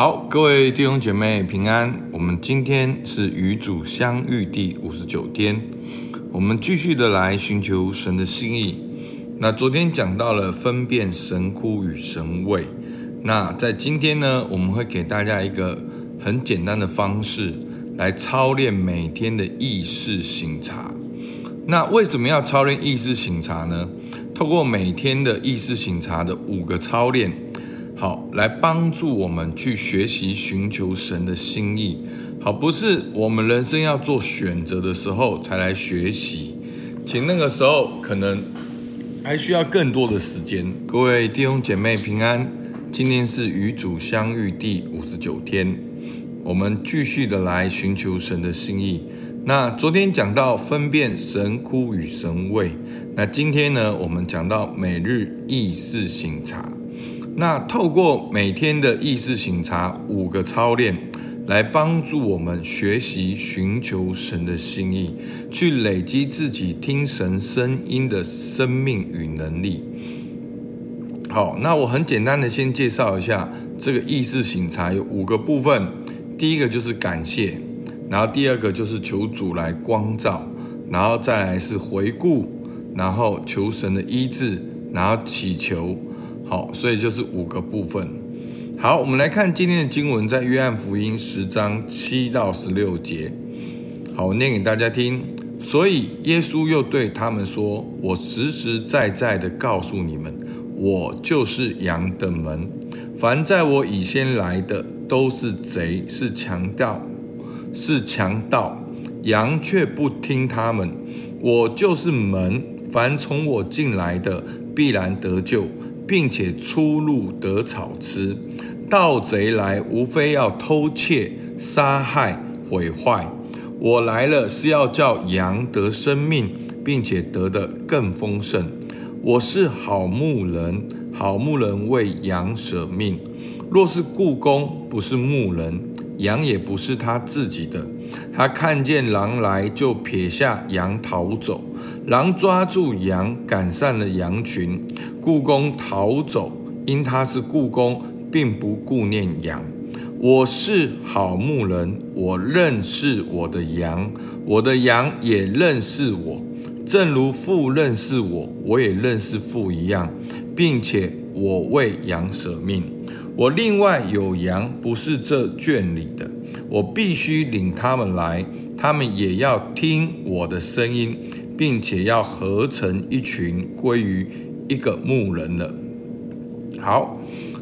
好，各位弟兄姐妹平安。我们今天是与主相遇第五十九天，我们继续的来寻求神的心意。那昨天讲到了分辨神枯与神味，那在今天呢，我们会给大家一个很简单的方式来操练每天的意识醒察。那为什么要操练意识醒察呢？透过每天的意识醒察的五个操练。好，来帮助我们去学习寻求神的心意。好，不是我们人生要做选择的时候才来学习，请那个时候可能还需要更多的时间。各位弟兄姐妹平安，今天是与主相遇第五十九天，我们继续的来寻求神的心意。那昨天讲到分辨神枯与神味，那今天呢，我们讲到每日意识醒察。那透过每天的意识醒察五个操练，来帮助我们学习寻求神的心意，去累积自己听神声音的生命与能力。好，那我很简单的先介绍一下这个意识醒察有五个部分，第一个就是感谢，然后第二个就是求主来光照，然后再来是回顾，然后求神的医治，然后祈求。好，所以就是五个部分。好，我们来看今天的经文，在约翰福音十章七到十六节。好，我念给大家听。所以耶稣又对他们说：“我实实在在的告诉你们，我就是羊的门。凡在我以先来的，都是贼，是强盗，是强盗，羊却不听他们。我就是门，凡从我进来的，必然得救。”并且出入得草吃，盗贼来无非要偷窃、杀害、毁坏。我来了是要叫羊得生命，并且得的更丰盛。我是好牧人，好牧人为羊舍命。若是故宫不是牧人，羊也不是他自己的。他看见狼来，就撇下羊逃走。狼抓住羊，赶散了羊群。雇工逃走，因他是雇工，并不顾念羊。我是好牧人，我认识我的羊，我的羊也认识我，正如父认识我，我也认识父一样，并且我为羊舍命。我另外有羊，不是这圈里的，我必须领他们来，他们也要听我的声音，并且要合成一群，归于。一个牧人了。好，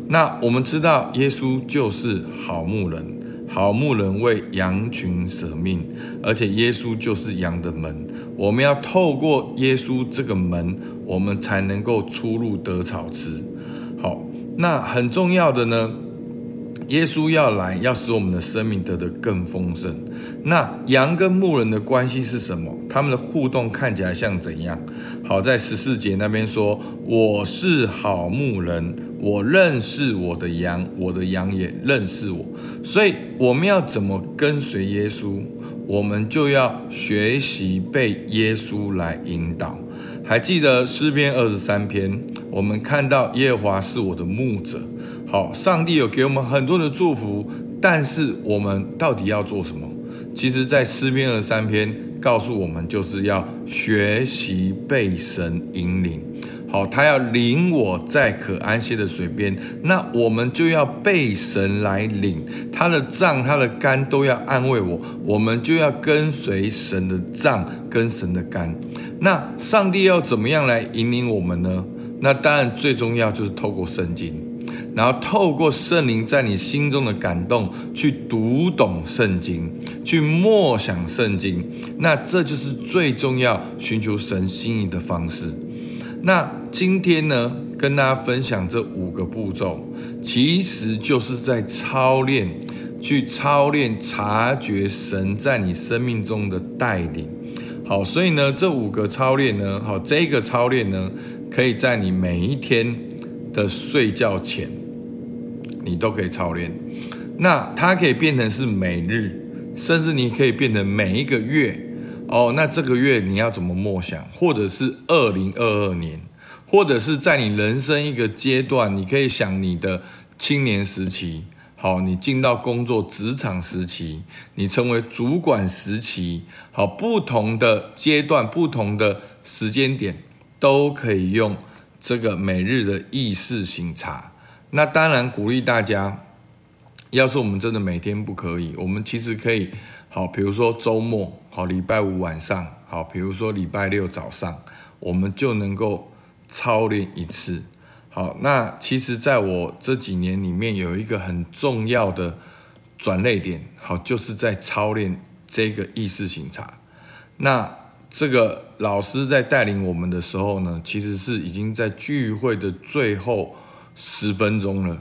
那我们知道耶稣就是好牧人，好牧人为羊群舍命，而且耶稣就是羊的门。我们要透过耶稣这个门，我们才能够出入得草吃。好，那很重要的呢。耶稣要来，要使我们的生命得的更丰盛。那羊跟牧人的关系是什么？他们的互动看起来像怎样？好，在十四节那边说：“我是好牧人，我认识我的羊，我的羊也认识我。”所以我们要怎么跟随耶稣？我们就要学习被耶稣来引导。还记得诗篇二十三篇，我们看到耶和华是我的牧者。好，上帝有给我们很多的祝福，但是我们到底要做什么？其实，在诗篇二十三篇告诉我们，就是要学习被神引领。哦，他要领我在可安歇的水边，那我们就要被神来领，他的杖、他的竿都要安慰我，我们就要跟随神的杖跟神的竿。那上帝要怎么样来引领我们呢？那当然最重要就是透过圣经。然后透过圣灵在你心中的感动，去读懂圣经，去默想圣经，那这就是最重要寻求神心意的方式。那今天呢，跟大家分享这五个步骤，其实就是在操练，去操练察觉神在你生命中的带领。好，所以呢，这五个操练呢，好，这个操练呢，可以在你每一天的睡觉前。你都可以操练，那它可以变成是每日，甚至你可以变成每一个月哦。那这个月你要怎么默想，或者是二零二二年，或者是在你人生一个阶段，你可以想你的青年时期，好，你进到工作职场时期，你成为主管时期，好，不同的阶段、不同的时间点，都可以用这个每日的意识醒察。那当然鼓励大家，要是我们真的每天不可以，我们其实可以，好，比如说周末，好，礼拜五晚上，好，比如说礼拜六早上，我们就能够操练一次。好，那其实，在我这几年里面，有一个很重要的转捩点，好，就是在操练这个意识省察。那这个老师在带领我们的时候呢，其实是已经在聚会的最后十分钟了。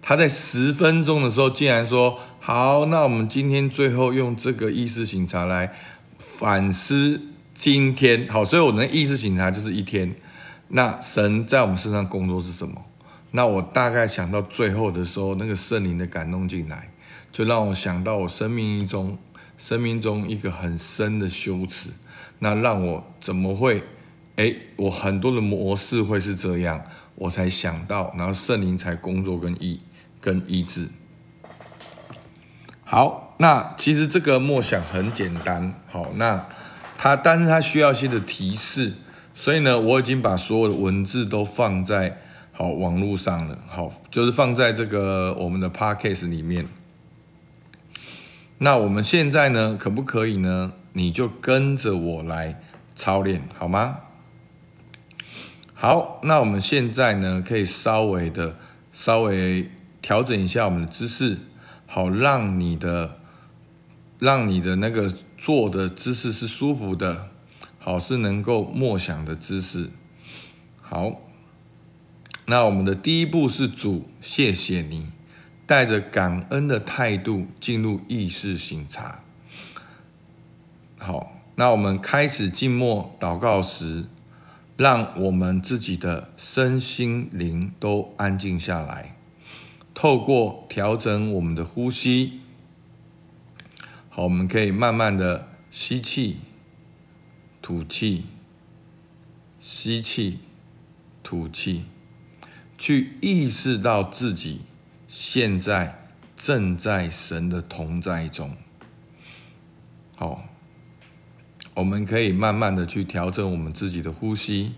他在十分钟的时候，竟然说：“好，那我们今天最后用这个意识省察来反思今天。”好，所以我的意识省察就是一天。那神在我们身上工作是什么？那我大概想到最后的时候，那个圣灵的感动进来，就让我想到我生命中、生命中一个很深的羞耻。那让我怎么会？诶，我很多的模式会是这样，我才想到，然后圣灵才工作跟医跟医治。好，那其实这个默想很简单。好，那它，但是它需要一些的提示。所以呢，我已经把所有的文字都放在好网络上了，好，就是放在这个我们的 podcast 里面。那我们现在呢，可不可以呢？你就跟着我来操练，好吗？好，那我们现在呢，可以稍微的稍微调整一下我们的姿势，好，让你的让你的那个坐的姿势是舒服的。好，是能够默想的姿势。好，那我们的第一步是主，谢谢你，带着感恩的态度进入意识醒察。好，那我们开始静默祷告时，让我们自己的身心灵都安静下来，透过调整我们的呼吸。我们可以慢慢的吸气。吐气，吸气，吐气，去意识到自己现在正在神的同在中。好，我们可以慢慢的去调整我们自己的呼吸，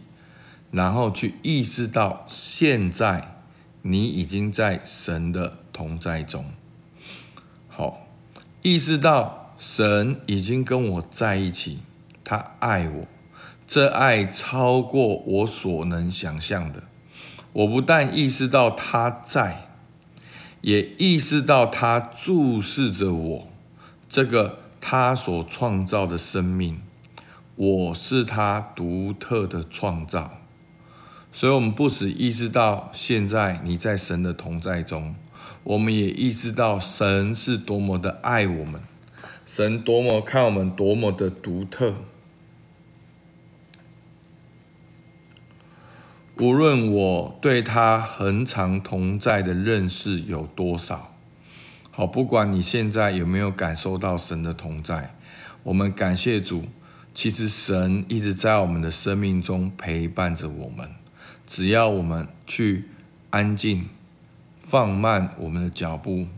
然后去意识到现在你已经在神的同在中。好，意识到神已经跟我在一起。他爱我，这爱超过我所能想象的。我不但意识到他在，也意识到他注视着我，这个他所创造的生命，我是他独特的创造。所以，我们不只意识到现在你在神的同在中，我们也意识到神是多么的爱我们，神多么看我们多么的独特。无论我对他恒常同在的认识有多少，好，不管你现在有没有感受到神的同在，我们感谢主。其实神一直在我们的生命中陪伴着我们，只要我们去安静、放慢我们的脚步，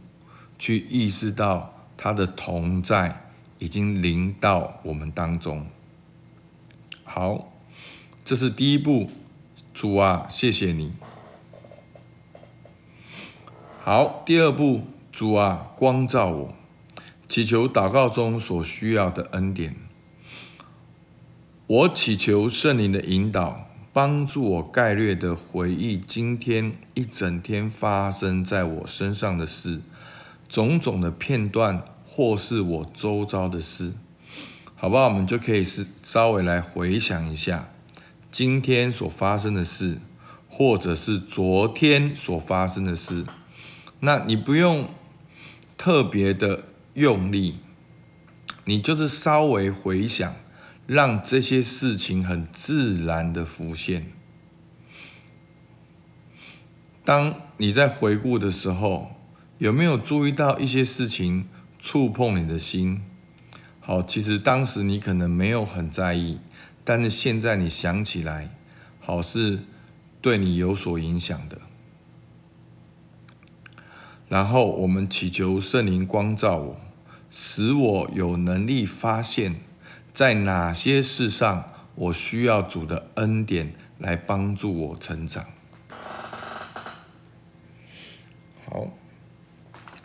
去意识到他的同在已经临到我们当中。好，这是第一步。主啊，谢谢你。好，第二步，主啊，光照我，祈求祷告中所需要的恩典。我祈求圣灵的引导，帮助我概略的回忆今天一整天发生在我身上的事，种种的片段，或是我周遭的事，好不好？我们就可以是稍微来回想一下。今天所发生的事，或者是昨天所发生的事，那你不用特别的用力，你就是稍微回想，让这些事情很自然的浮现。当你在回顾的时候，有没有注意到一些事情触碰你的心？好，其实当时你可能没有很在意。但是现在你想起来，好，是对你有所影响的。然后我们祈求圣灵光照我，使我有能力发现，在哪些事上我需要主的恩典来帮助我成长。好，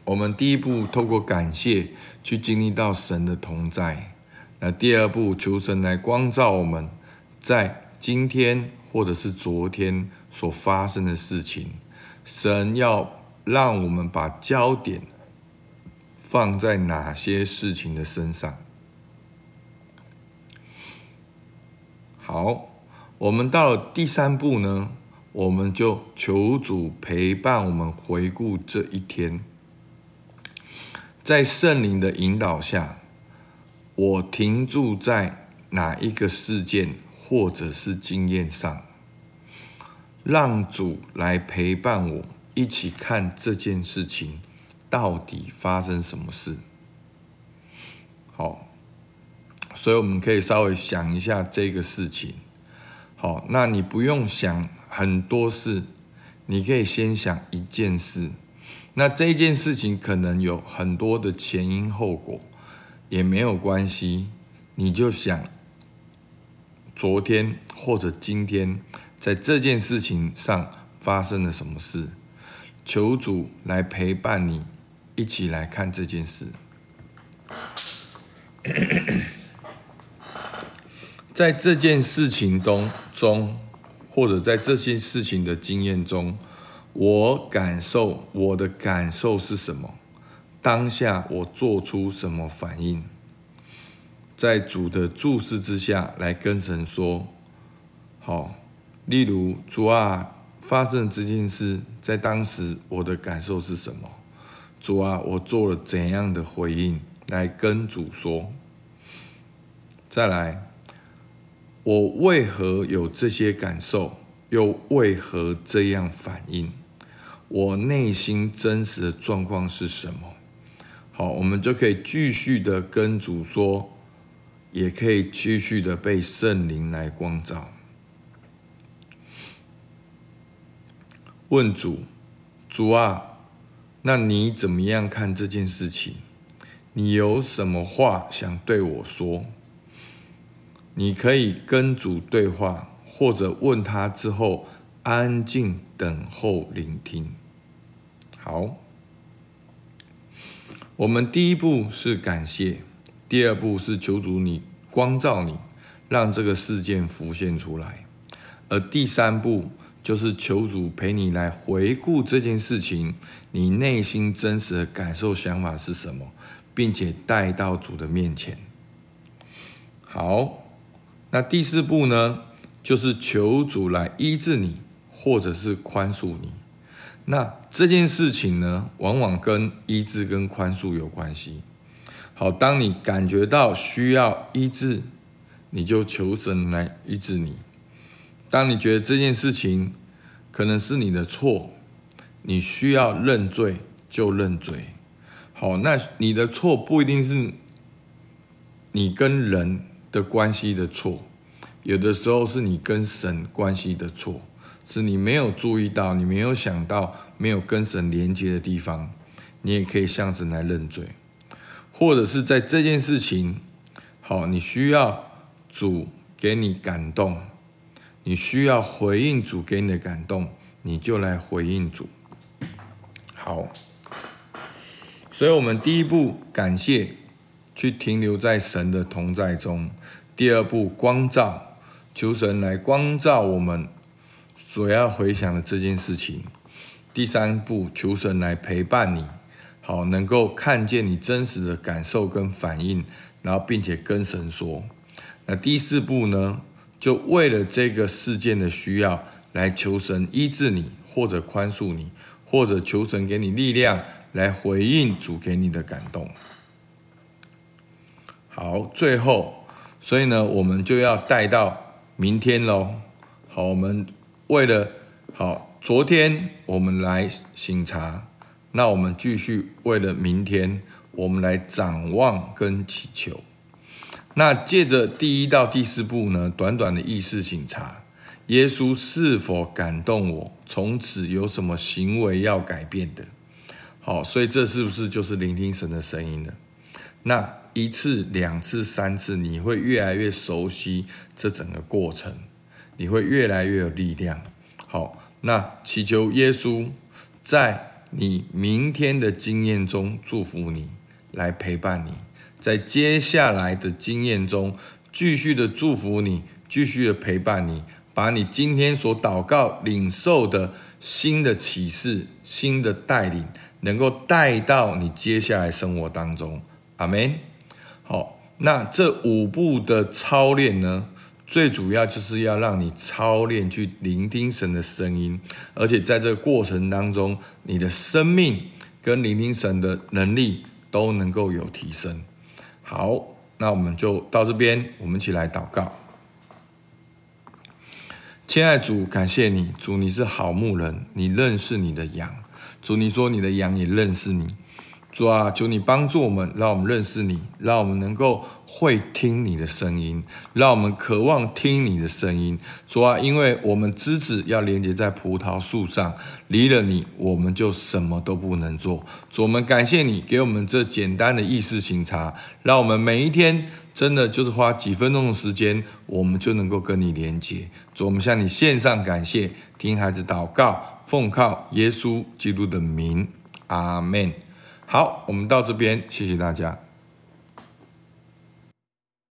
我们第一步透过感谢去经历到神的同在。那第二步，求神来光照我们，在今天或者是昨天所发生的事情，神要让我们把焦点放在哪些事情的身上。好，我们到了第三步呢，我们就求主陪伴我们回顾这一天，在圣灵的引导下。我停驻在哪一个事件或者是经验上，让主来陪伴我，一起看这件事情到底发生什么事。好，所以我们可以稍微想一下这个事情。好，那你不用想很多事，你可以先想一件事。那这件事情可能有很多的前因后果。也没有关系，你就想昨天或者今天在这件事情上发生了什么事，求主来陪伴你，一起来看这件事。在这件事情中中，或者在这些事情的经验中，我感受我的感受是什么？当下我做出什么反应？在主的注视之下来跟神说：“好，例如主啊，发生这件事，在当时我的感受是什么？主啊，我做了怎样的回应？来跟主说。再来，我为何有这些感受？又为何这样反应？我内心真实的状况是什么？”好，我们就可以继续的跟主说，也可以继续的被圣灵来光照。问主，主啊，那你怎么样看这件事情？你有什么话想对我说？你可以跟主对话，或者问他之后，安静等候聆听。好。我们第一步是感谢，第二步是求主你光照你，让这个事件浮现出来，而第三步就是求主陪你来回顾这件事情，你内心真实的感受想法是什么，并且带到主的面前。好，那第四步呢，就是求主来医治你，或者是宽恕你。那这件事情呢，往往跟医治跟宽恕有关系。好，当你感觉到需要医治，你就求神来医治你。当你觉得这件事情可能是你的错，你需要认罪就认罪。好，那你的错不一定是你跟人的关系的错，有的时候是你跟神关系的错。是你没有注意到，你没有想到，没有跟神连接的地方，你也可以向神来认罪，或者是在这件事情，好，你需要主给你感动，你需要回应主给你的感动，你就来回应主。好，所以我们第一步感谢，去停留在神的同在中；第二步光照，求神来光照我们。所要回想的这件事情，第三步，求神来陪伴你，好，能够看见你真实的感受跟反应，然后并且跟神说。那第四步呢，就为了这个事件的需要，来求神医治你，或者宽恕你，或者求神给你力量，来回应主给你的感动。好，最后，所以呢，我们就要带到明天喽。好，我们。为了好，昨天我们来省察，那我们继续为了明天，我们来展望跟祈求。那借着第一到第四步呢，短短的意识省察，耶稣是否感动我？从此有什么行为要改变的？好，所以这是不是就是聆听神的声音呢？那一次、两次、三次，你会越来越熟悉这整个过程，你会越来越有力量。好，那祈求耶稣在你明天的经验中祝福你，来陪伴你，在接下来的经验中继续的祝福你，继续的陪伴你，把你今天所祷告领受的新的启示、新的带领，能够带到你接下来生活当中。阿门。好，那这五步的操练呢，最主要就是要让你操练去聆听神的声音，而且在这个过程当中，你的生命跟聆听神的能力都能够有提升。好，那我们就到这边，我们一起来祷告。亲爱主，感谢你，主你是好牧人，你认识你的羊，主你说你的羊也认识你。主啊，求你帮助我们，让我们认识你，让我们能够会听你的声音，让我们渴望听你的声音。主啊，因为我们枝子要连接在葡萄树上，离了你，我们就什么都不能做。主，我们感谢你给我们这简单的意识省察，让我们每一天真的就是花几分钟的时间，我们就能够跟你连接。主，我们向你献上感谢，听孩子祷告，奉靠耶稣基督的名，阿门。好，我们到这边，谢谢大家。